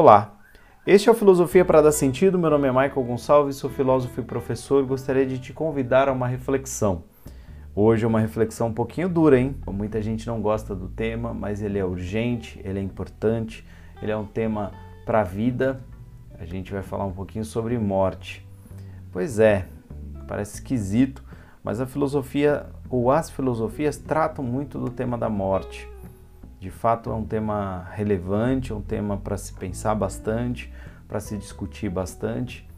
Olá, este é o Filosofia para Dar Sentido. Meu nome é Michael Gonçalves, sou filósofo e professor. Gostaria de te convidar a uma reflexão. Hoje é uma reflexão um pouquinho dura, hein? Muita gente não gosta do tema, mas ele é urgente, ele é importante, ele é um tema para a vida. A gente vai falar um pouquinho sobre morte. Pois é, parece esquisito, mas a filosofia ou as filosofias tratam muito do tema da morte. De fato, é um tema relevante, é um tema para se pensar bastante, para se discutir bastante.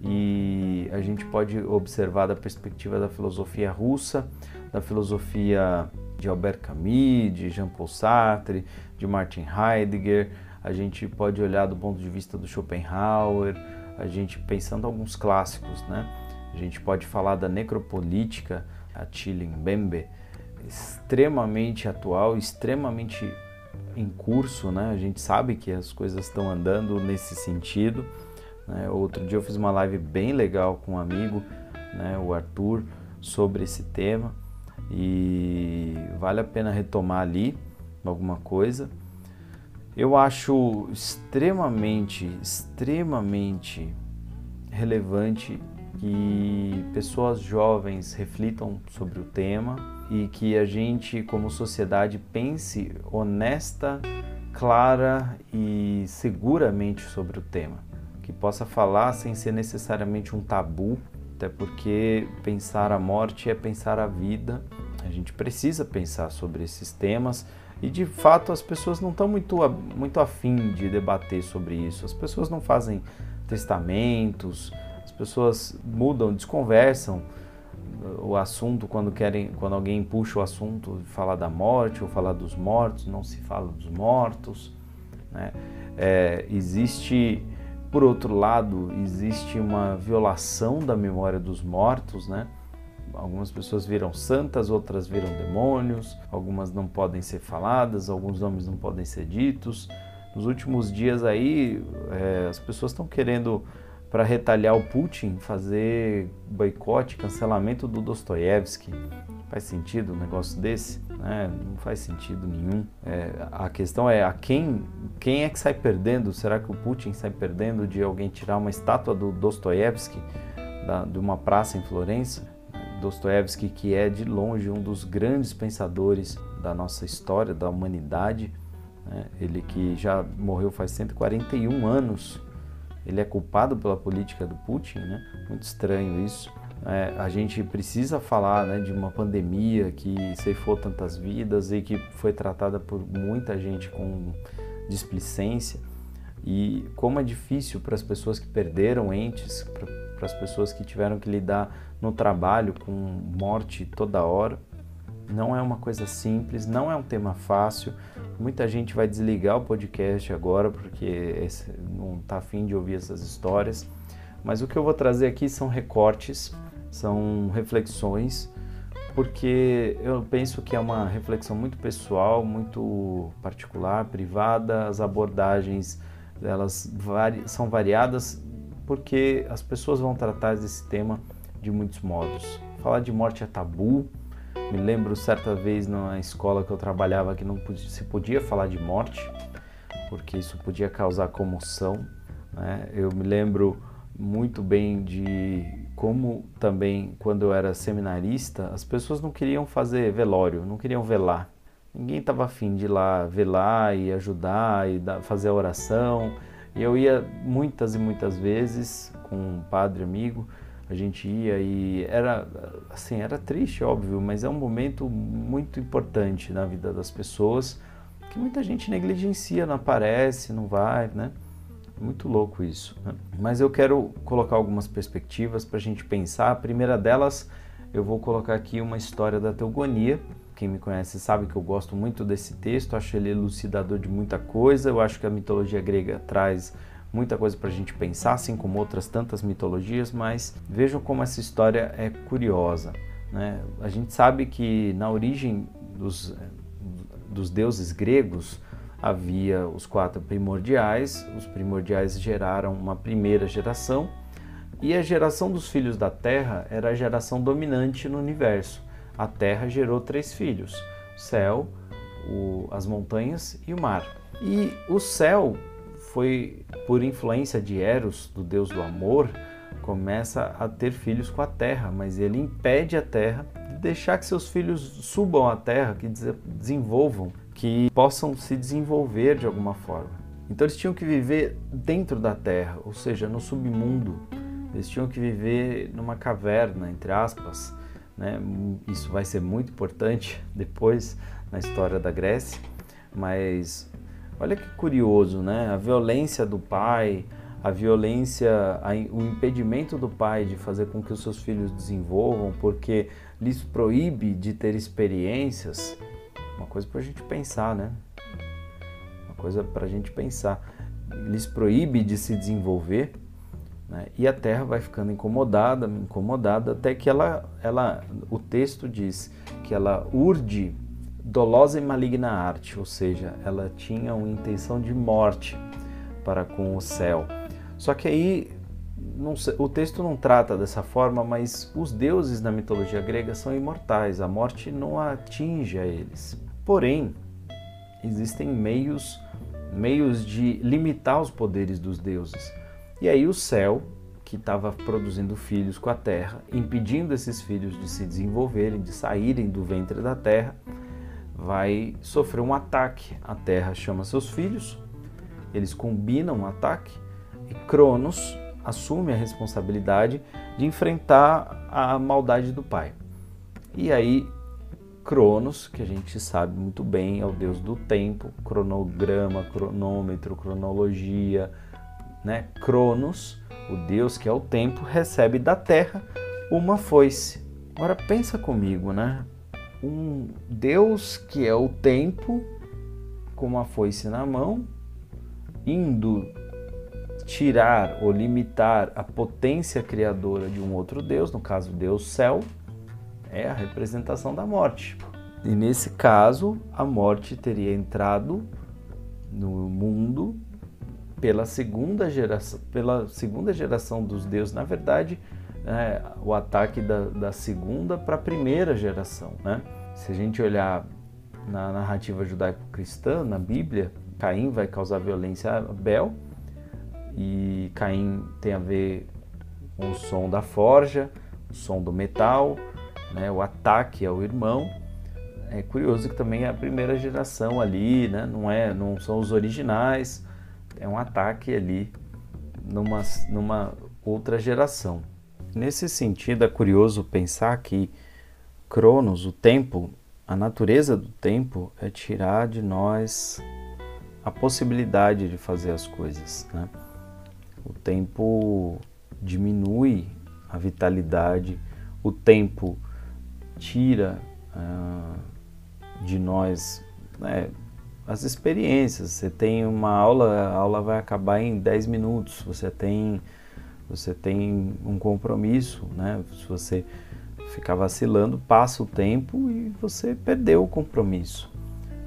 E a gente pode observar da perspectiva da filosofia russa, da filosofia de Albert Camus, de Jean-Paul Sartre, de Martin Heidegger. A gente pode olhar do ponto de vista do Schopenhauer, a gente pensando alguns clássicos, né? A gente pode falar da necropolítica, a Mbembe, extremamente atual, extremamente em curso, né? A gente sabe que as coisas estão andando nesse sentido. Né? Outro dia eu fiz uma live bem legal com um amigo, né? o Arthur, sobre esse tema e vale a pena retomar ali alguma coisa. Eu acho extremamente, extremamente relevante que pessoas jovens reflitam sobre o tema e que a gente, como sociedade, pense honesta, clara e seguramente sobre o tema, que possa falar sem ser necessariamente um tabu, até porque pensar a morte é pensar a vida. A gente precisa pensar sobre esses temas e de fato as pessoas não estão muito, muito afim de debater sobre isso. As pessoas não fazem testamentos, pessoas mudam, desconversam o assunto quando querem, quando alguém puxa o assunto, falar da morte ou falar dos mortos, não se fala dos mortos. Né? É, existe, por outro lado, existe uma violação da memória dos mortos, né? Algumas pessoas viram santas, outras viram demônios, algumas não podem ser faladas, alguns nomes não podem ser ditos. Nos últimos dias aí, é, as pessoas estão querendo para retalhar o Putin, fazer boicote, cancelamento do Dostoiévski. Faz sentido um negócio desse? Né? Não faz sentido nenhum. É, a questão é a quem, quem é que sai perdendo? Será que o Putin sai perdendo de alguém tirar uma estátua do Dostoiévski de uma praça em Florença? Dostoiévski, que é de longe um dos grandes pensadores da nossa história, da humanidade, né? ele que já morreu faz 141 anos, ele é culpado pela política do Putin, né? Muito estranho isso. É, a gente precisa falar né, de uma pandemia que ceifou tantas vidas e que foi tratada por muita gente com displicência e como é difícil para as pessoas que perderam entes, para as pessoas que tiveram que lidar no trabalho com morte toda hora. Não é uma coisa simples, não é um tema fácil. Muita gente vai desligar o podcast agora porque não está afim de ouvir essas histórias. Mas o que eu vou trazer aqui são recortes, são reflexões, porque eu penso que é uma reflexão muito pessoal, muito particular, privada. As abordagens elas vari são variadas porque as pessoas vão tratar desse tema de muitos modos. Falar de morte é tabu, me lembro certa vez na escola que eu trabalhava que não se podia falar de morte, porque isso podia causar comoção. Né? Eu me lembro muito bem de como também quando eu era seminarista, as pessoas não queriam fazer velório, não queriam velar. Ninguém estava afim de ir lá velar e ajudar e fazer a oração. E eu ia muitas e muitas vezes com um padre amigo a gente ia e era assim era triste óbvio mas é um momento muito importante na vida das pessoas que muita gente negligencia não aparece não vai né? Muito louco isso né? mas eu quero colocar algumas perspectivas para a gente pensar. A primeira delas eu vou colocar aqui uma história da teogonia. Quem me conhece sabe que eu gosto muito desse texto acho ele elucidador de muita coisa. Eu acho que a mitologia grega traz muita coisa para a gente pensar, assim como outras tantas mitologias, mas vejam como essa história é curiosa. Né? A gente sabe que na origem dos, dos deuses gregos havia os quatro primordiais, os primordiais geraram uma primeira geração, e a geração dos filhos da Terra era a geração dominante no universo. A Terra gerou três filhos: o céu, o, as montanhas e o mar. E o céu foi por influência de Eros, do deus do amor, começa a ter filhos com a terra, mas ele impede a terra de deixar que seus filhos subam à terra, que desenvolvam, que possam se desenvolver de alguma forma. Então eles tinham que viver dentro da terra, ou seja, no submundo. Eles tinham que viver numa caverna, entre aspas. Né? Isso vai ser muito importante depois na história da Grécia. Mas olha que curioso, né? A violência do pai, a violência, o impedimento do pai de fazer com que os seus filhos desenvolvam, porque lhes proíbe de ter experiências. Uma coisa para a gente pensar, né? coisa para a gente pensar. Lhes proíbe de se desenvolver né? e a terra vai ficando incomodada, incomodada, até que ela, ela, o texto diz que ela urde dolosa e maligna arte, ou seja, ela tinha uma intenção de morte para com o céu. Só que aí não, o texto não trata dessa forma, mas os deuses na mitologia grega são imortais, a morte não atinge a eles. Porém, existem meios meios de limitar os poderes dos deuses. E aí o céu, que estava produzindo filhos com a terra, impedindo esses filhos de se desenvolverem, de saírem do ventre da terra, vai sofrer um ataque. A terra chama seus filhos, eles combinam um ataque e Cronos assume a responsabilidade de enfrentar a maldade do pai. E aí Cronos, que a gente sabe muito bem, é o deus do tempo, cronograma, cronômetro, cronologia, né? Cronos, o deus que é o tempo, recebe da terra uma foice. Agora pensa comigo, né? Um deus que é o tempo, com uma foice na mão, indo tirar ou limitar a potência criadora de um outro deus, no caso Deus Céu, é a representação da morte. E nesse caso, a morte teria entrado no mundo pela segunda geração, pela segunda geração dos deuses. Na verdade, é, o ataque da, da segunda para a primeira geração. Né? Se a gente olhar na narrativa judaico-cristã, na Bíblia, Caim vai causar violência a Abel e Caim tem a ver com o som da forja, o som do metal, né, o ataque ao irmão. É curioso que também é a primeira geração ali, né, não, é, não são os originais, é um ataque ali numa, numa outra geração. Nesse sentido, é curioso pensar que Cronos, o tempo, a natureza do tempo é tirar de nós a possibilidade de fazer as coisas. Né? O tempo diminui a vitalidade, o tempo tira uh, de nós né, as experiências. Você tem uma aula, a aula vai acabar em 10 minutos. Você tem, você tem um compromisso, né? Se você ficar vacilando, passa o tempo e você perdeu o compromisso.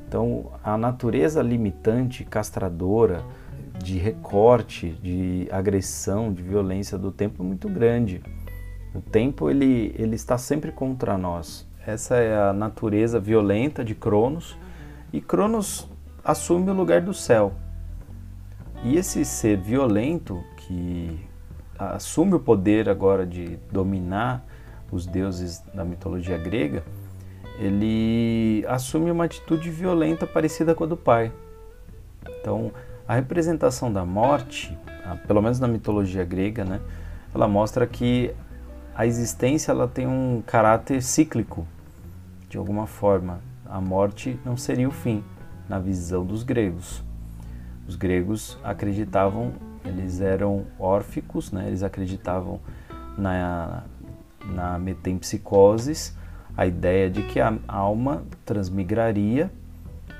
Então, a natureza limitante, castradora, de recorte, de agressão, de violência do tempo é muito grande. O tempo ele, ele está sempre contra nós. Essa é a natureza violenta de Cronos e Cronos assume o lugar do céu. E esse ser violento que assume o poder agora de dominar os deuses da mitologia grega, ele assume uma atitude violenta parecida com a do pai. Então, a representação da morte, pelo menos na mitologia grega, né, ela mostra que a existência ela tem um caráter cíclico, de alguma forma. A morte não seria o fim, na visão dos gregos. Os gregos acreditavam, eles eram órficos, né? eles acreditavam na, na metempsicoses, a ideia de que a alma transmigraria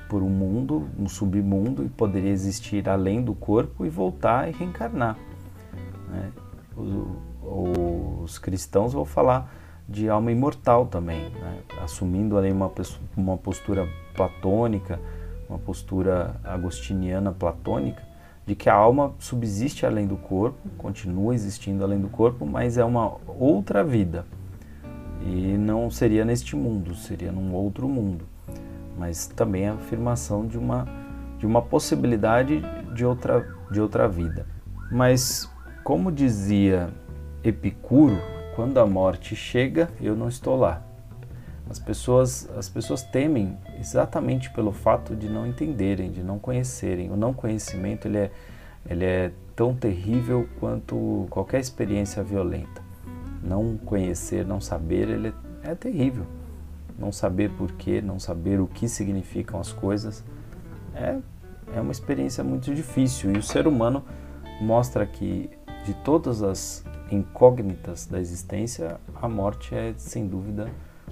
por um mundo, um submundo, e poderia existir além do corpo e voltar e reencarnar. Né? os cristãos vão falar de alma imortal também, né? assumindo ali uma, uma postura platônica, uma postura agostiniana platônica, de que a alma subsiste além do corpo, continua existindo além do corpo, mas é uma outra vida. E não seria neste mundo, seria num outro mundo. Mas também a afirmação de uma, de uma possibilidade de outra de outra vida. Mas, como dizia Epicuro, quando a morte chega, eu não estou lá. As pessoas, as pessoas temem exatamente pelo fato de não entenderem, de não conhecerem. O não conhecimento ele é, ele é tão terrível quanto qualquer experiência violenta. Não conhecer, não saber, ele é, é terrível. Não saber porquê, não saber o que significam as coisas, é, é uma experiência muito difícil. E o ser humano mostra que de todas as incógnitas da existência, a morte é sem dúvida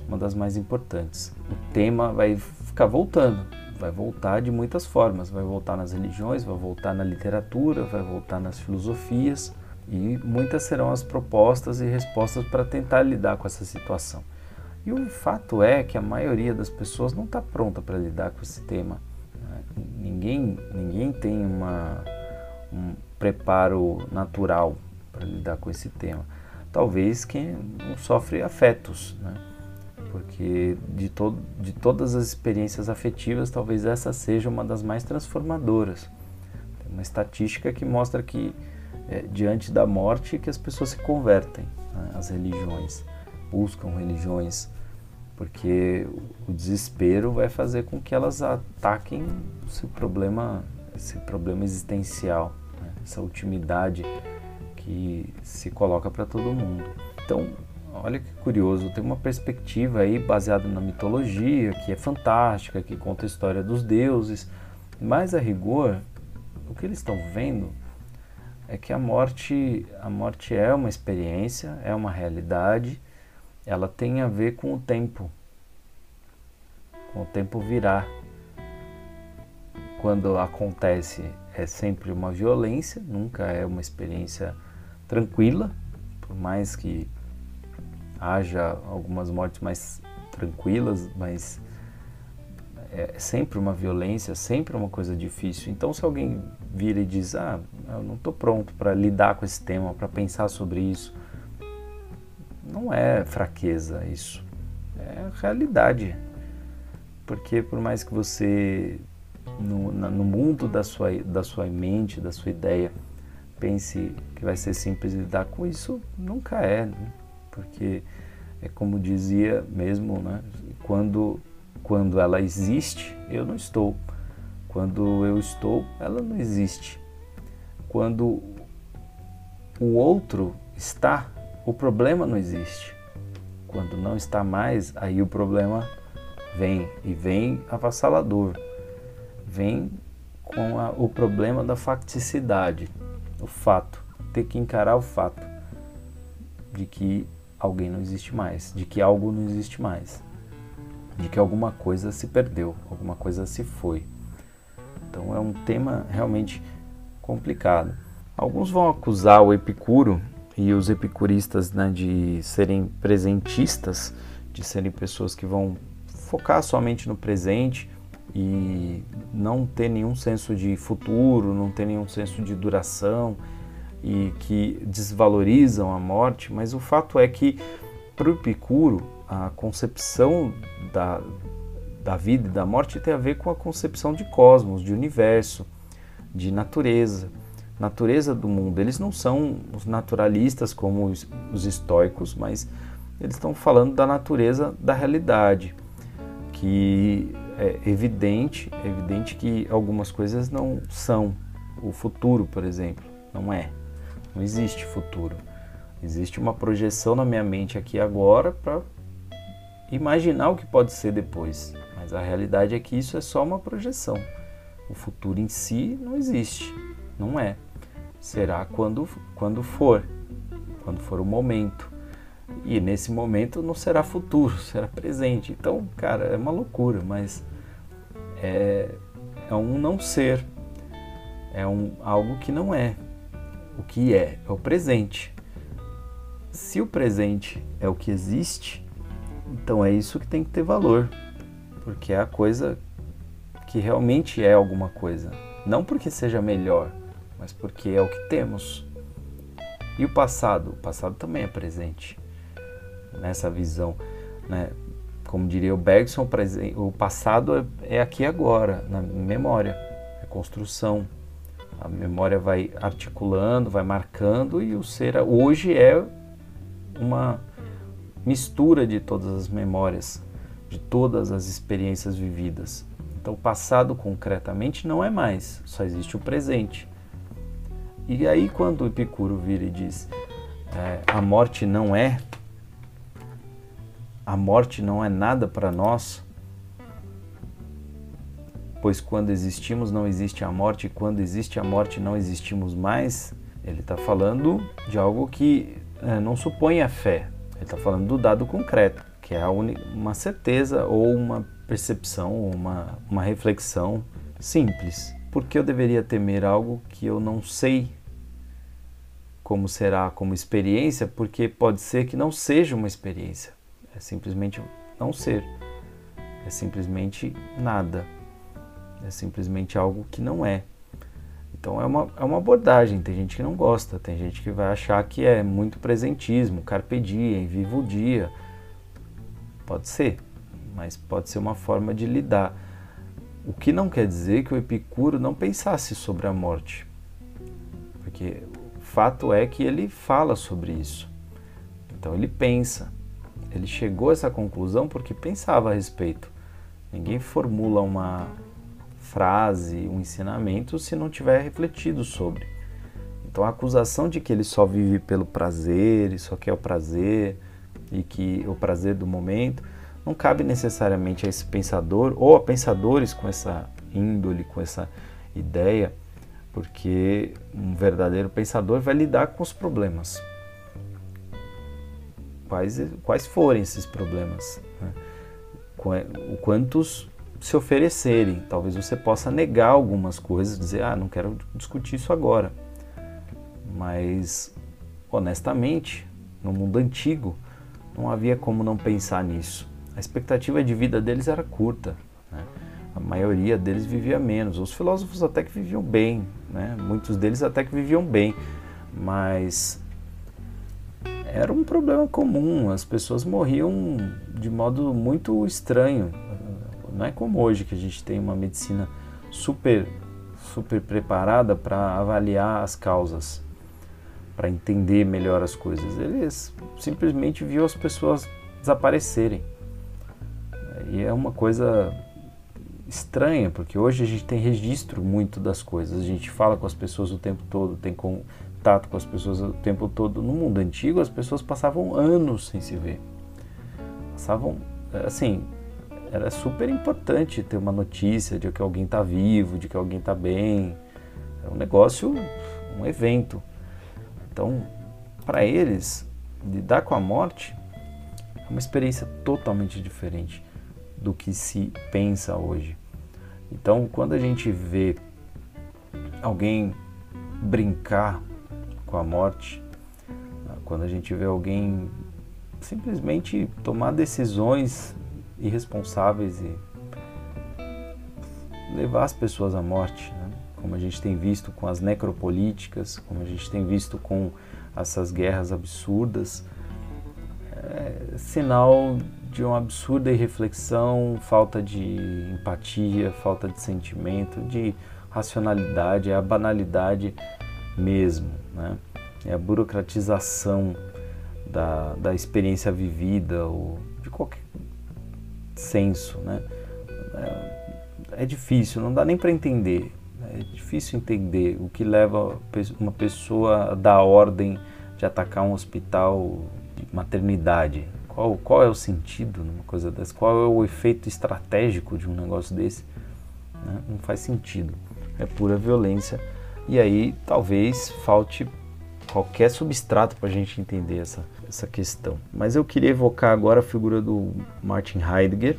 uma das mais importantes. O tema vai ficar voltando, vai voltar de muitas formas, vai voltar nas religiões, vai voltar na literatura, vai voltar nas filosofias e muitas serão as propostas e respostas para tentar lidar com essa situação. E o fato é que a maioria das pessoas não está pronta para lidar com esse tema. Né? Ninguém, ninguém tem uma, um preparo natural para lidar com esse tema. Talvez quem não sofre afetos, né? Porque de, to de todas as experiências afetivas, talvez essa seja uma das mais transformadoras. Tem uma estatística que mostra que é, diante da morte que as pessoas se convertem né, às religiões, buscam religiões, porque o desespero vai fazer com que elas ataquem esse problema, esse problema existencial, né, essa ultimidade que se coloca para todo mundo. Então, olha que curioso, tem uma perspectiva aí baseada na mitologia, que é fantástica, que conta a história dos deuses, mas a rigor, o que eles estão vendo é que a morte, a morte é uma experiência, é uma realidade, ela tem a ver com o tempo, com o tempo virar. Quando acontece é sempre uma violência, nunca é uma experiência tranquila, por mais que haja algumas mortes mais tranquilas, mas é sempre uma violência, sempre uma coisa difícil. Então, se alguém vira e diz: Ah, eu não estou pronto para lidar com esse tema, para pensar sobre isso, não é fraqueza isso, é realidade. Porque, por mais que você, no, no mundo da sua, da sua mente, da sua ideia, pense que vai ser simples lidar com isso, nunca é. Né? Porque é como dizia mesmo, né? Quando quando ela existe, eu não estou. Quando eu estou, ela não existe. Quando o outro está, o problema não existe. Quando não está mais, aí o problema vem e vem avassalador. Vem com a, o problema da facticidade, o fato, ter que encarar o fato de que alguém não existe mais, de que algo não existe mais, de que alguma coisa se perdeu, alguma coisa se foi. Então é um tema realmente complicado. Alguns vão acusar o Epicuro e os epicuristas né, de serem presentistas, de serem pessoas que vão focar somente no presente e não ter nenhum senso de futuro, não ter nenhum senso de duração e que desvalorizam a morte, mas o fato é que para o Epicuro a concepção da, da vida e da morte tem a ver com a concepção de cosmos, de universo, de natureza, natureza do mundo. Eles não são os naturalistas como os, os estoicos, mas eles estão falando da natureza da realidade, que é evidente, é evidente que algumas coisas não são. O futuro, por exemplo, não é. Não existe futuro. Existe uma projeção na minha mente aqui agora para imaginar o que pode ser depois. Mas a realidade é que isso é só uma projeção. O futuro em si não existe. Não é. Será quando, quando for. Quando for o momento. E nesse momento não será futuro, será presente. Então, cara, é uma loucura, mas é, é um não ser. É um, algo que não é o que é, é o presente. Se o presente é o que existe, então é isso que tem que ter valor, porque é a coisa que realmente é alguma coisa. Não porque seja melhor, mas porque é o que temos. E o passado? O passado também é presente. Nessa visão, né? como diria o Bergson, o passado é, é aqui agora, na memória, é construção, A memória vai articulando, vai marcando e o ser hoje é uma mistura de todas as memórias, de todas as experiências vividas. Então, o passado concretamente não é mais, só existe o presente. E aí, quando o Epicuro vira e diz: é, a morte não é, a morte não é nada para nós, pois quando existimos não existe a morte, e quando existe a morte não existimos mais. Ele está falando de algo que é, não supõe a fé, ele está falando do dado concreto, que é uma certeza ou uma percepção, uma, uma reflexão simples. Por que eu deveria temer algo que eu não sei como será como experiência? Porque pode ser que não seja uma experiência, é simplesmente não ser, é simplesmente nada, é simplesmente algo que não é. Então é uma, é uma abordagem, tem gente que não gosta, tem gente que vai achar que é muito presentismo, carpe diem, viva o dia. Pode ser, mas pode ser uma forma de lidar. O que não quer dizer que o Epicuro não pensasse sobre a morte. Porque o fato é que ele fala sobre isso. Então ele pensa. Ele chegou a essa conclusão porque pensava a respeito. Ninguém formula uma, frase, um ensinamento se não tiver refletido sobre. Então a acusação de que ele só vive pelo prazer e só quer o prazer e que o prazer do momento não cabe necessariamente a esse pensador ou a pensadores com essa índole, com essa ideia, porque um verdadeiro pensador vai lidar com os problemas. Quais, quais forem esses problemas? Né? Quantos se oferecerem. Talvez você possa negar algumas coisas, dizer, ah, não quero discutir isso agora. Mas, honestamente, no mundo antigo, não havia como não pensar nisso. A expectativa de vida deles era curta. Né? A maioria deles vivia menos. Os filósofos até que viviam bem, né? muitos deles até que viviam bem, mas era um problema comum. As pessoas morriam de modo muito estranho. Não é como hoje que a gente tem uma medicina super super preparada para avaliar as causas, para entender melhor as coisas. Eles simplesmente viu as pessoas desaparecerem. E é uma coisa estranha, porque hoje a gente tem registro muito das coisas, a gente fala com as pessoas o tempo todo, tem contato com as pessoas o tempo todo. No mundo antigo, as pessoas passavam anos sem se ver. Passavam, assim, era super importante ter uma notícia de que alguém está vivo, de que alguém está bem. É um negócio, um evento. Então, para eles, lidar com a morte é uma experiência totalmente diferente do que se pensa hoje. Então, quando a gente vê alguém brincar com a morte, quando a gente vê alguém simplesmente tomar decisões irresponsáveis e levar as pessoas à morte, né? como a gente tem visto com as necropolíticas, como a gente tem visto com essas guerras absurdas, é sinal de uma absurda irreflexão, falta de empatia, falta de sentimento, de racionalidade, é a banalidade mesmo, né? é a burocratização da, da experiência vivida ou de qualquer senso, né? É, é difícil, não dá nem para entender. É difícil entender o que leva uma pessoa a dar ordem de atacar um hospital de maternidade. Qual, qual é o sentido numa coisa dessa? Qual é o efeito estratégico de um negócio desse? Né? Não faz sentido. É pura violência. E aí talvez falte qualquer substrato para a gente entender essa, essa questão. Mas eu queria evocar agora a figura do Martin Heidegger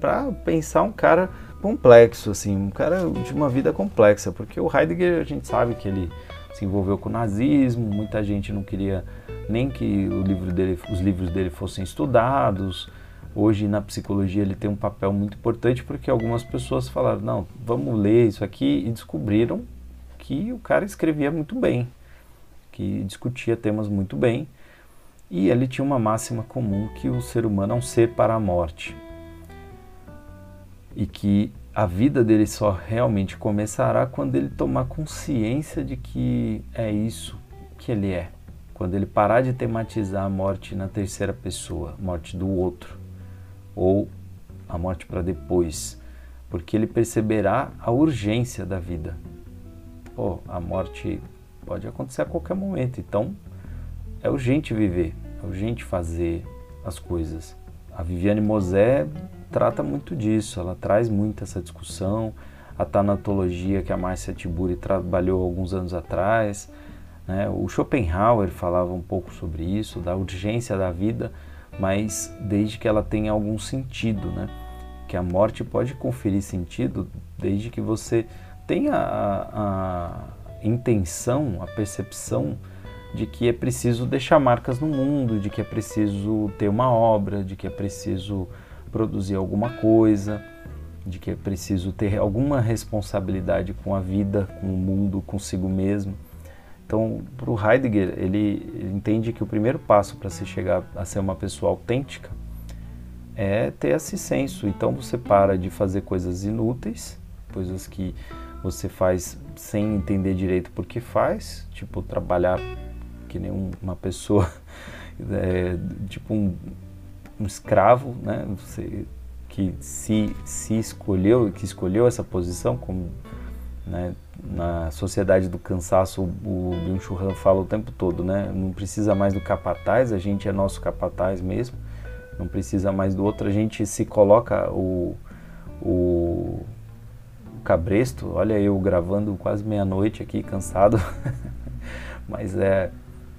para pensar um cara complexo, assim, um cara de uma vida complexa, porque o Heidegger a gente sabe que ele se envolveu com o nazismo, muita gente não queria nem que livro dele, os livros dele fossem estudados. Hoje na psicologia ele tem um papel muito importante porque algumas pessoas falaram: não, vamos ler isso aqui e descobriram que o cara escrevia muito bem, que discutia temas muito bem e ele tinha uma máxima comum que o ser humano é um ser para a morte. E que a vida dele só realmente começará quando ele tomar consciência de que é isso que ele é. Quando ele parar de tematizar a morte na terceira pessoa, morte do outro, ou a morte para depois, porque ele perceberá a urgência da vida. Pô, a morte pode acontecer a qualquer momento, então é urgente viver, é urgente fazer as coisas. A Viviane Mosé trata muito disso, ela traz muito essa discussão, a tanatologia que a Márcia Tiburi trabalhou alguns anos atrás. Né? O Schopenhauer falava um pouco sobre isso, da urgência da vida, mas desde que ela tenha algum sentido, né? que a morte pode conferir sentido desde que você tenha a, a intenção, a percepção de que é preciso deixar marcas no mundo, de que é preciso ter uma obra, de que é preciso produzir alguma coisa, de que é preciso ter alguma responsabilidade com a vida, com o mundo, consigo mesmo. Então, para o Heidegger, ele, entende que o primeiro passo para se chegar a ser uma pessoa autêntica é ter esse senso. Então, você para de fazer coisas inúteis, coisas que você faz sem entender direito por que faz, tipo trabalhar que nem uma pessoa, é, tipo um, um escravo, né? Você, que se, se escolheu, que escolheu essa posição, como né, na sociedade do cansaço o Byung-Chul Han fala o tempo todo, né? Não precisa mais do capataz, a gente é nosso capataz mesmo. Não precisa mais do outro, a gente se coloca o, o, o cabresto. Olha eu gravando quase meia-noite aqui, cansado. Mas é,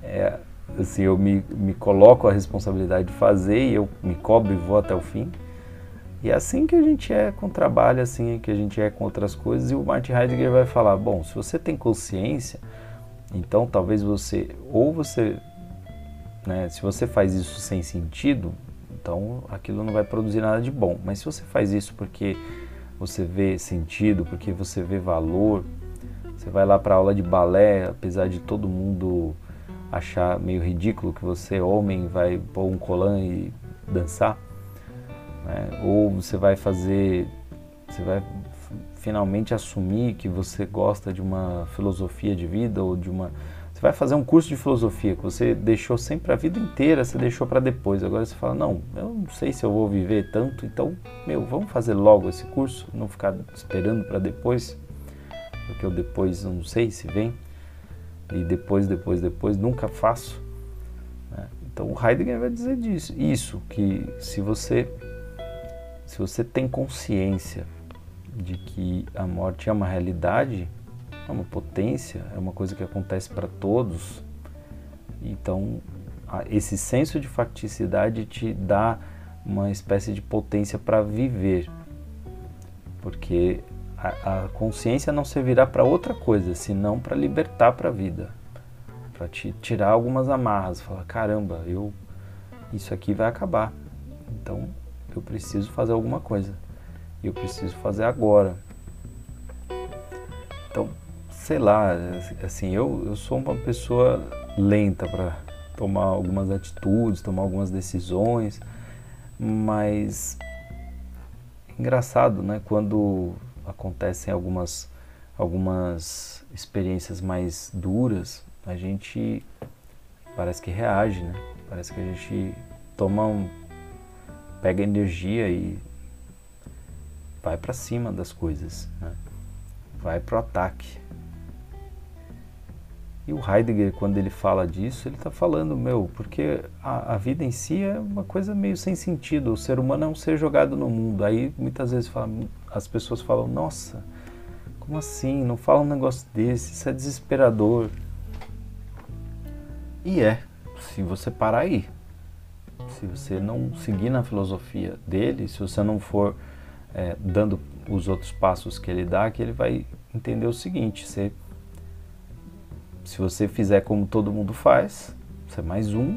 é assim, eu me, me coloco a responsabilidade de fazer e eu me cobro e vou até o fim. E é assim que a gente é com trabalho, assim é que a gente é com outras coisas. E o Martin Heidegger vai falar: bom, se você tem consciência, então talvez você, ou você, né, se você faz isso sem sentido, então aquilo não vai produzir nada de bom. Mas se você faz isso porque você vê sentido, porque você vê valor, você vai lá para aula de balé, apesar de todo mundo achar meio ridículo que você, homem, vai pôr um colan e dançar, né? ou você vai fazer, você vai finalmente assumir que você gosta de uma filosofia de vida ou de uma você vai fazer um curso de filosofia que você deixou sempre a vida inteira, você deixou para depois. Agora você fala: "Não, eu não sei se eu vou viver tanto, então, meu, vamos fazer logo esse curso, não ficar esperando para depois, porque eu depois não sei se vem" e depois, depois, depois, nunca faço. Né? Então o Heidegger vai dizer disso, isso, que se você, se você tem consciência de que a morte é uma realidade, é uma potência, é uma coisa que acontece para todos, então esse senso de facticidade te dá uma espécie de potência para viver, porque a, a consciência não servirá para outra coisa, senão para libertar para a vida, para te tirar algumas amarras, falar caramba, eu isso aqui vai acabar, então eu preciso fazer alguma coisa, eu preciso fazer agora. Então, sei lá, assim, eu, eu sou uma pessoa lenta para tomar algumas atitudes, tomar algumas decisões, mas engraçado, né? Quando acontecem algumas, algumas experiências mais duras, a gente parece que reage, né? Parece que a gente toma um, pega energia e vai para cima das coisas, né? vai para o ataque. E o Heidegger, quando ele fala disso, ele está falando, meu, porque a, a, vida em si é uma coisa meio sem sentido. O ser humano é um ser jogado no mundo. Aí muitas vezes fala, as pessoas falam, nossa, como assim? Não fala um negócio desse, isso é desesperador. E é, se você parar aí. Se você não seguir na filosofia dele, se você não for é, dando os outros passos que ele dá, que ele vai entender o seguinte: você se você fizer como todo mundo faz, você é mais um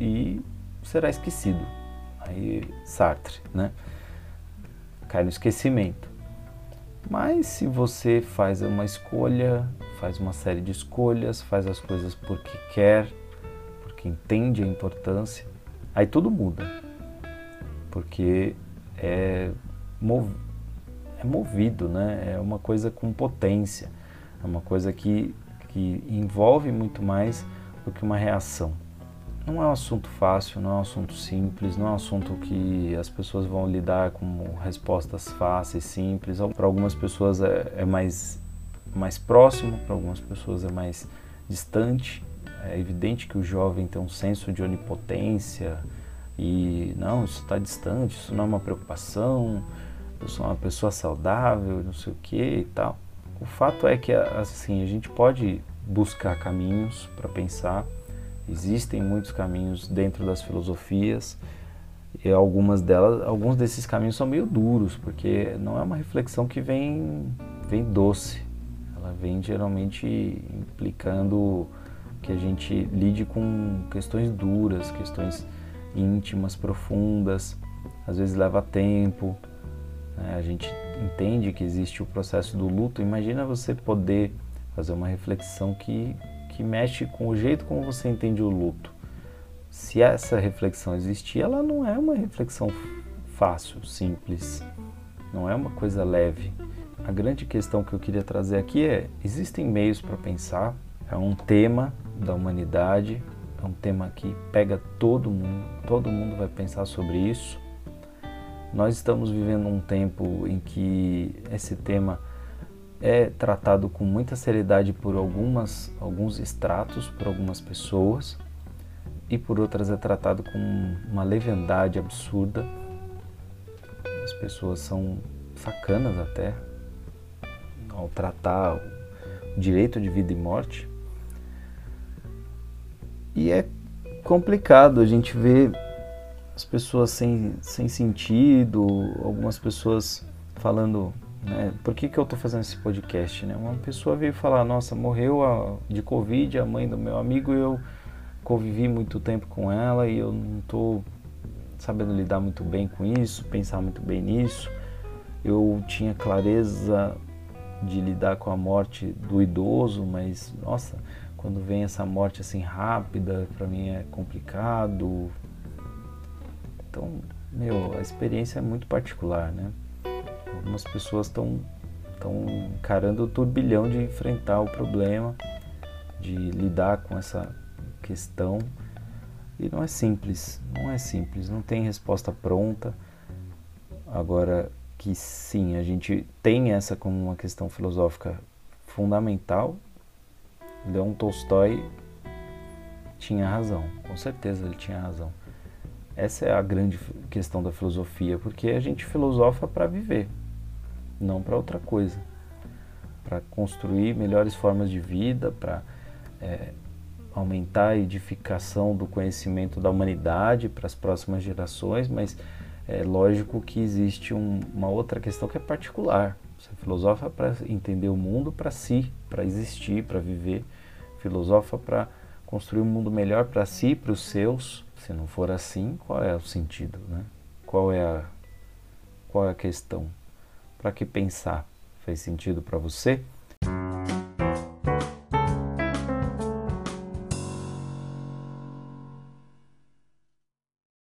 e será esquecido. Aí Sartre, né? Cai no esquecimento. Mas se você faz uma escolha, faz uma série de escolhas, faz as coisas porque quer, porque entende a importância, aí tudo muda. Porque é é movido, né? É uma coisa com potência, é uma coisa que, que envolve muito mais do que uma reação. Não é um assunto fácil, não é um assunto simples, não é um assunto que as pessoas vão lidar com respostas fáceis, simples. Para algumas pessoas é, é mais, mais próximo, para algumas pessoas é mais distante. É evidente que o jovem tem um senso de onipotência e não, isso está distante, isso não é uma preocupação, eu sou uma pessoa saudável, não sei o que e tal. O fato é que assim a gente pode buscar caminhos para pensar. Existem muitos caminhos dentro das filosofias e algumas delas, alguns desses caminhos são meio duros, porque não é uma reflexão que vem vem doce. Ela vem geralmente implicando que a gente lide com questões duras, questões íntimas, profundas. Às vezes leva tempo. Né? A gente entende que existe o processo do luto. Imagina você poder fazer uma reflexão que, que mexe com o jeito como você entende o luto. Se essa reflexão existir, ela não é uma reflexão fácil, simples, não é uma coisa leve. A grande questão que eu queria trazer aqui é: existem meios para pensar, é um tema da humanidade, é um tema que pega todo mundo, todo mundo vai pensar sobre isso. Nós estamos vivendo um tempo em que esse tema é tratado com muita seriedade por algumas, alguns estratos, por algumas pessoas, e por outras é tratado com uma leviandade absurda. As pessoas são sacanas até ao tratar o direito de vida e morte. E é complicado a gente ver as pessoas sem, sem sentido, algumas pessoas falando né? Por que, que eu estou fazendo esse podcast? Né? Uma pessoa veio falar, nossa, morreu a, de Covid a mãe do meu amigo e eu convivi muito tempo com ela e eu não estou sabendo lidar muito bem com isso, pensar muito bem nisso. Eu tinha clareza de lidar com a morte do idoso, mas nossa, quando vem essa morte assim rápida, para mim é complicado. Então, meu, a experiência é muito particular, né? Algumas pessoas estão estão encarando o turbilhão de enfrentar o problema, de lidar com essa questão. E não é simples, não é simples, não tem resposta pronta. Agora que sim, a gente tem essa como uma questão filosófica fundamental. Leon Tolstói tinha razão, com certeza ele tinha razão. Essa é a grande questão da filosofia, porque a gente filosofa para viver, não para outra coisa. Para construir melhores formas de vida, para é, aumentar a edificação do conhecimento da humanidade para as próximas gerações, mas é lógico que existe um, uma outra questão que é particular. Você filosofa para entender o mundo para si, para existir, para viver. Filosofa para construir um mundo melhor para si para os seus. Se não for assim, qual é o sentido? Né? Qual, é a, qual é a questão? Para que pensar? Fez sentido para você?